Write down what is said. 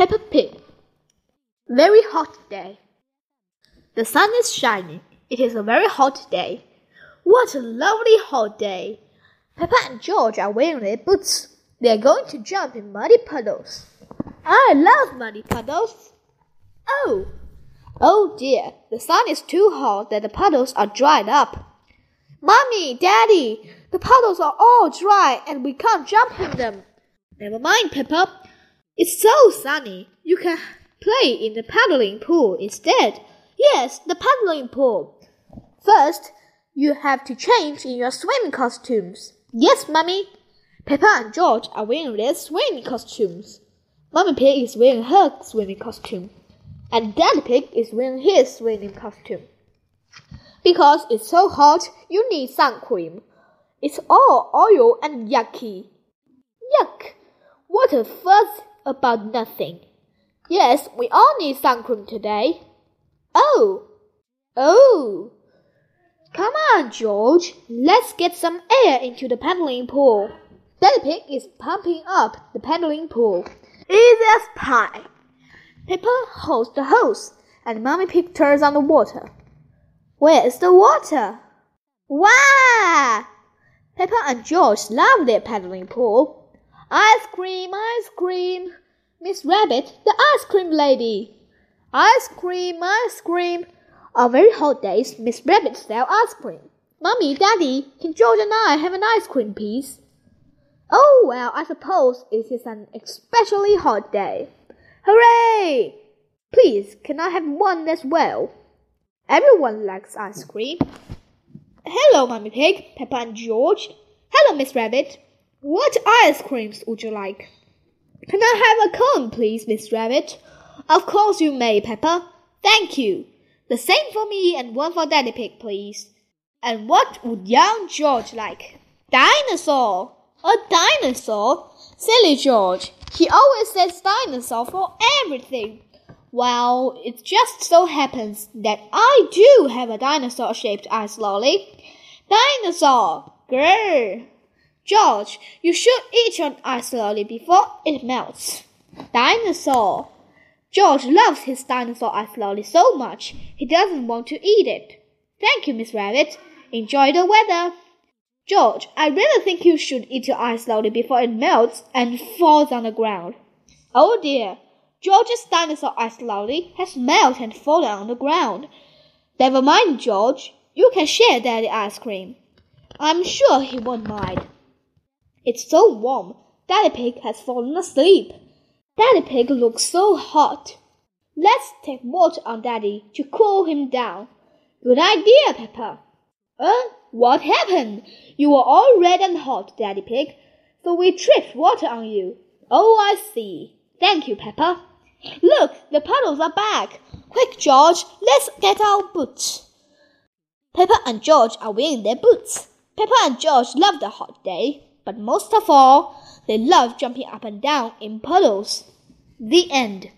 Peppa Pig. Very hot day. The sun is shining. It is a very hot day. What a lovely hot day. Peppa and George are wearing their boots. They are going to jump in muddy puddles. I love muddy puddles. Oh, oh dear, the sun is too hot that the puddles are dried up. Mommy, Daddy, the puddles are all dry and we can't jump in them. Never mind, Peppa. It's so sunny. You can play in the paddling pool instead. Yes, the paddling pool. First, you have to change in your swimming costumes. Yes, Mummy. Peppa and George are wearing their swimming costumes. Mummy Pig is wearing her swimming costume. And Daddy Pig is wearing his swimming costume. Because it's so hot, you need sun cream. It's all oil and yucky. Yuck! What a fuss about nothing. Yes, we all need sun cream today. Oh! Oh! Come on, George. Let's get some air into the paddling pool. Daddy Pig is pumping up the paddling pool. Easy as pie. Peppa holds the hose, and Mommy Pig turns on the water. Where's the water? Wow! Peppa and George love their paddling pool. Ice cream, ice cream. Miss Rabbit, the ice cream lady. Ice cream, ice cream. On very hot days, Miss Rabbit sells ice cream. Mummy, Daddy, can George and I have an ice cream, please? Oh, well, I suppose it is an especially hot day. Hooray! Please, can I have one as well? Everyone likes ice cream. Hello, Mummy Pig, Peppa and George. Hello, Miss Rabbit. What ice creams would you like? Can I have a cone, please, Miss Rabbit? Of course you may, Peppa. Thank you. The same for me and one for Daddy Pig, please. And what would young George like? Dinosaur! A dinosaur? Silly George. He always says dinosaur for everything. Well, it just so happens that I do have a dinosaur shaped ice lolly. Dinosaur! Grrr! George, you should eat your ice lolly before it melts. Dinosaur! George loves his dinosaur ice lolly so much he doesn't want to eat it. Thank you, Miss Rabbit. Enjoy the weather. George, I really think you should eat your ice lolly before it melts and falls on the ground. Oh dear, George's dinosaur ice lolly has melted and fallen on the ground. Never mind, George. You can share Daddy ice cream. I'm sure he won't mind. It's so warm. Daddy Pig has fallen asleep. Daddy Pig looks so hot. Let's take water on Daddy to cool him down. Good idea, Peppa. Uh, what happened? You were all red and hot, Daddy Pig, so we tripped water on you. Oh, I see. Thank you, Peppa. Look, the puddles are back. Quick, George, let's get our boots. Peppa and George are wearing their boots. Peppa and George love the hot day, but most of all, they love jumping up and down in puddles. The end.